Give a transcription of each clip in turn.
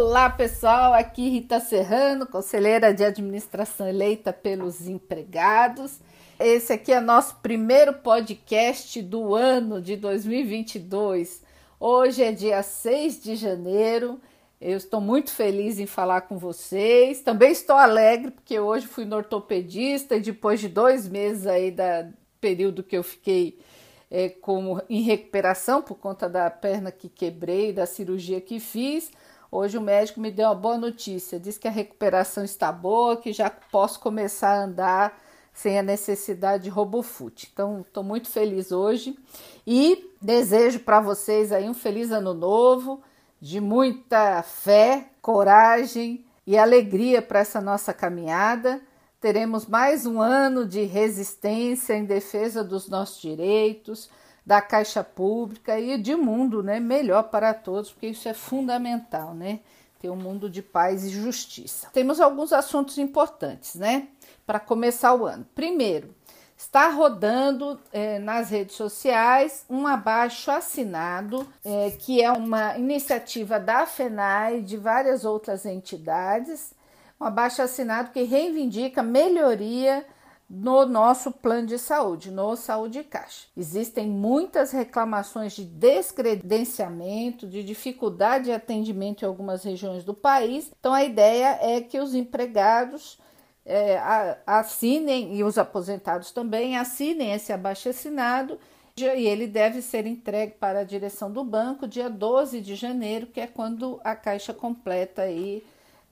Olá pessoal, aqui Rita Serrano, conselheira de administração eleita pelos empregados. Esse aqui é nosso primeiro podcast do ano de 2022. Hoje é dia 6 de janeiro. Eu estou muito feliz em falar com vocês. Também estou alegre porque hoje fui no ortopedista e depois de dois meses aí da período que eu fiquei é, como em recuperação por conta da perna que quebrei, da cirurgia que fiz. Hoje o médico me deu uma boa notícia, diz que a recuperação está boa, que já posso começar a andar sem a necessidade de robofoot. Então, estou muito feliz hoje. E desejo para vocês aí um feliz ano novo, de muita fé, coragem e alegria para essa nossa caminhada. Teremos mais um ano de resistência em defesa dos nossos direitos, da caixa pública e de mundo né, melhor para todos, porque isso é fundamental, né? Ter um mundo de paz e justiça. Temos alguns assuntos importantes, né? Para começar o ano. Primeiro, está rodando é, nas redes sociais um abaixo assinado, é, que é uma iniciativa da FENAI e de várias outras entidades, um abaixo assinado que reivindica melhoria no nosso plano de saúde, no Saúde Caixa. Existem muitas reclamações de descredenciamento, de dificuldade de atendimento em algumas regiões do país. Então, a ideia é que os empregados é, assinem e os aposentados também assinem esse abaixo assinado e ele deve ser entregue para a direção do banco dia 12 de janeiro, que é quando a Caixa completa aí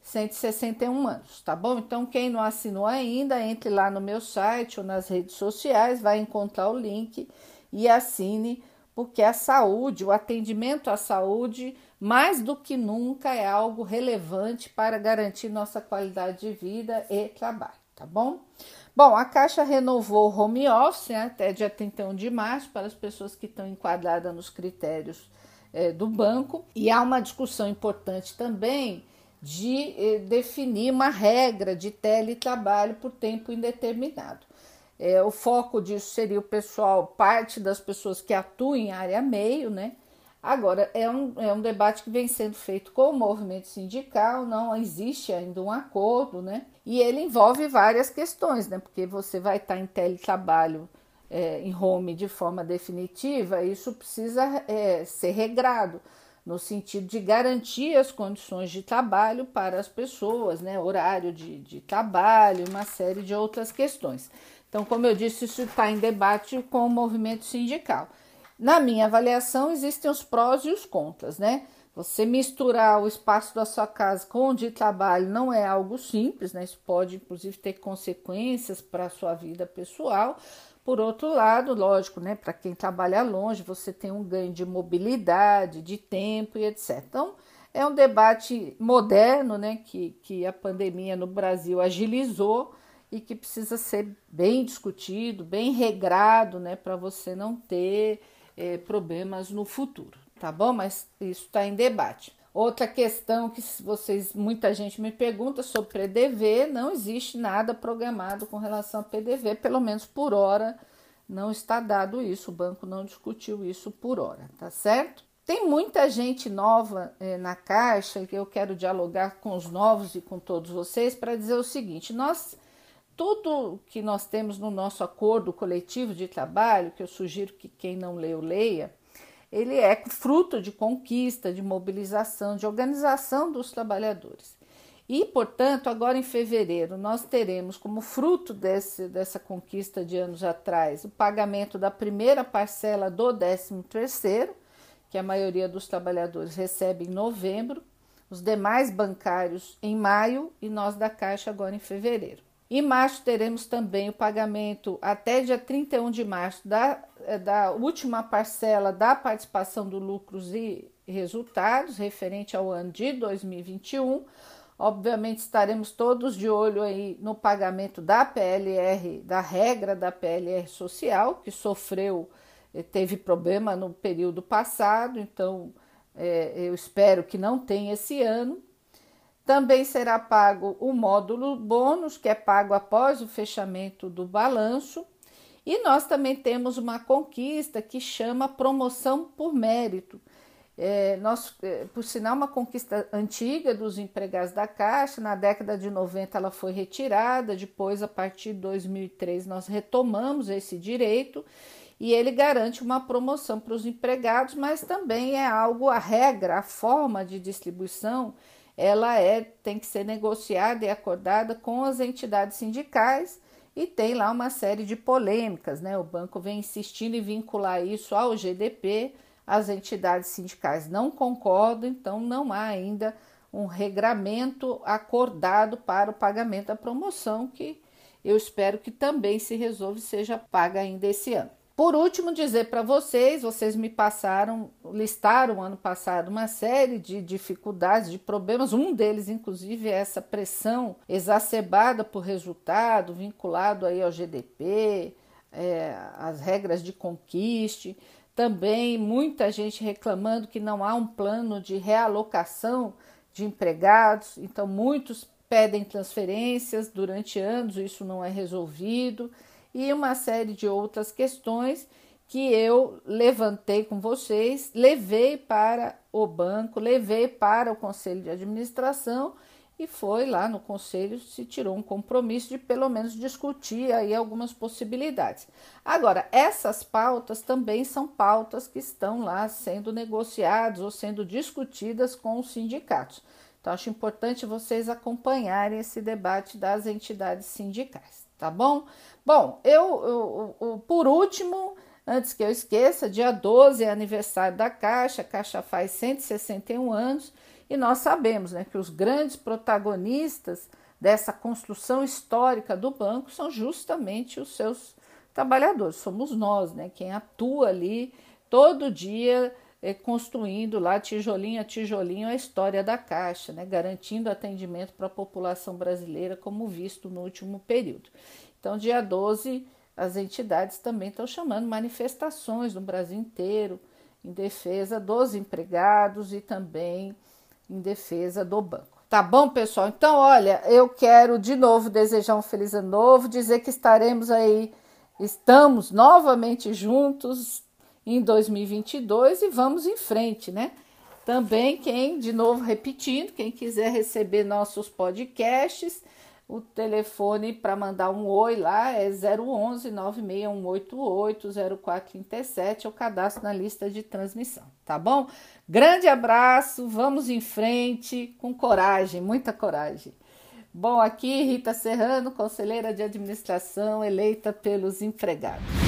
161 anos, tá bom? Então, quem não assinou ainda, entre lá no meu site ou nas redes sociais, vai encontrar o link e assine, porque a saúde, o atendimento à saúde, mais do que nunca, é algo relevante para garantir nossa qualidade de vida e trabalho, tá bom? Bom, a Caixa renovou o home office né, até dia 31 de março para as pessoas que estão enquadradas nos critérios é, do banco, e há uma discussão importante também de eh, definir uma regra de teletrabalho por tempo indeterminado. É, o foco disso seria o pessoal, parte das pessoas que atuam em área meio, né? Agora, é um, é um debate que vem sendo feito com o movimento sindical, não existe ainda um acordo, né? E ele envolve várias questões, né? Porque você vai estar em teletrabalho é, em home de forma definitiva, isso precisa é, ser regrado no sentido de garantir as condições de trabalho para as pessoas, né? horário de, de trabalho, uma série de outras questões. Então, como eu disse, isso está em debate com o movimento sindical. Na minha avaliação, existem os prós e os contras, né? Você misturar o espaço da sua casa com o de trabalho não é algo simples, né? Isso pode, inclusive, ter consequências para a sua vida pessoal, por outro lado, lógico, né, para quem trabalha longe, você tem um ganho de mobilidade, de tempo e etc. Então, é um debate moderno, né, que, que a pandemia no Brasil agilizou e que precisa ser bem discutido, bem regrado, né, para você não ter é, problemas no futuro, tá bom? Mas isso está em debate. Outra questão que vocês, muita gente me pergunta sobre PDV, não existe nada programado com relação a PDV, pelo menos por hora não está dado isso, o banco não discutiu isso por hora, tá certo? Tem muita gente nova eh, na Caixa que eu quero dialogar com os novos e com todos vocês para dizer o seguinte: nós tudo que nós temos no nosso acordo coletivo de trabalho, que eu sugiro que quem não leu leia, ele é fruto de conquista, de mobilização, de organização dos trabalhadores. E, portanto, agora em fevereiro, nós teremos como fruto desse, dessa conquista de anos atrás o pagamento da primeira parcela do 13º, que a maioria dos trabalhadores recebe em novembro, os demais bancários em maio e nós da Caixa agora em fevereiro. Em março teremos também o pagamento até dia 31 de março da, da última parcela da participação do lucros e resultados referente ao ano de 2021. Obviamente estaremos todos de olho aí no pagamento da PLR, da regra da PLR social, que sofreu, eh, teve problema no período passado, então é, eu espero que não tenha esse ano. Também será pago o módulo bônus, que é pago após o fechamento do balanço. E nós também temos uma conquista que chama promoção por mérito. É, nós, é, por sinal, uma conquista antiga dos empregados da Caixa, na década de 90 ela foi retirada, depois, a partir de 2003, nós retomamos esse direito. E ele garante uma promoção para os empregados, mas também é algo, a regra, a forma de distribuição, ela é tem que ser negociada e acordada com as entidades sindicais e tem lá uma série de polêmicas, né? O banco vem insistindo em vincular isso ao GDP, as entidades sindicais não concordam, então não há ainda um regramento acordado para o pagamento da promoção, que eu espero que também se resolva e seja paga ainda esse ano. Por último, dizer para vocês, vocês me passaram, listaram ano passado uma série de dificuldades, de problemas, um deles inclusive é essa pressão exacerbada por resultado, vinculado aí ao GDP, é, as regras de conquiste, também muita gente reclamando que não há um plano de realocação de empregados, então muitos pedem transferências durante anos, isso não é resolvido e uma série de outras questões que eu levantei com vocês, levei para o banco, levei para o conselho de administração e foi lá no conselho se tirou um compromisso de pelo menos discutir aí algumas possibilidades. Agora, essas pautas também são pautas que estão lá sendo negociadas ou sendo discutidas com os sindicatos. Então, acho importante vocês acompanharem esse debate das entidades sindicais tá bom? Bom, eu, eu, eu, por último, antes que eu esqueça, dia 12 é aniversário da Caixa, a Caixa faz 161 anos e nós sabemos né, que os grandes protagonistas dessa construção histórica do banco são justamente os seus trabalhadores, somos nós, né, quem atua ali todo dia é, construindo lá tijolinho a tijolinho a história da Caixa, né, garantindo atendimento para a população brasileira, como visto no último período. Então, dia 12, as entidades também estão chamando manifestações no Brasil inteiro em defesa dos empregados e também em defesa do banco. Tá bom, pessoal? Então, olha, eu quero de novo desejar um feliz ano novo, dizer que estaremos aí, estamos novamente juntos em 2022 e vamos em frente, né? Também quem, de novo repetindo, quem quiser receber nossos podcasts, o telefone para mandar um oi lá é 011 96188 0437, é o cadastro na lista de transmissão, tá bom? Grande abraço, vamos em frente com coragem, muita coragem. Bom, aqui Rita Serrano, conselheira de administração eleita pelos empregados.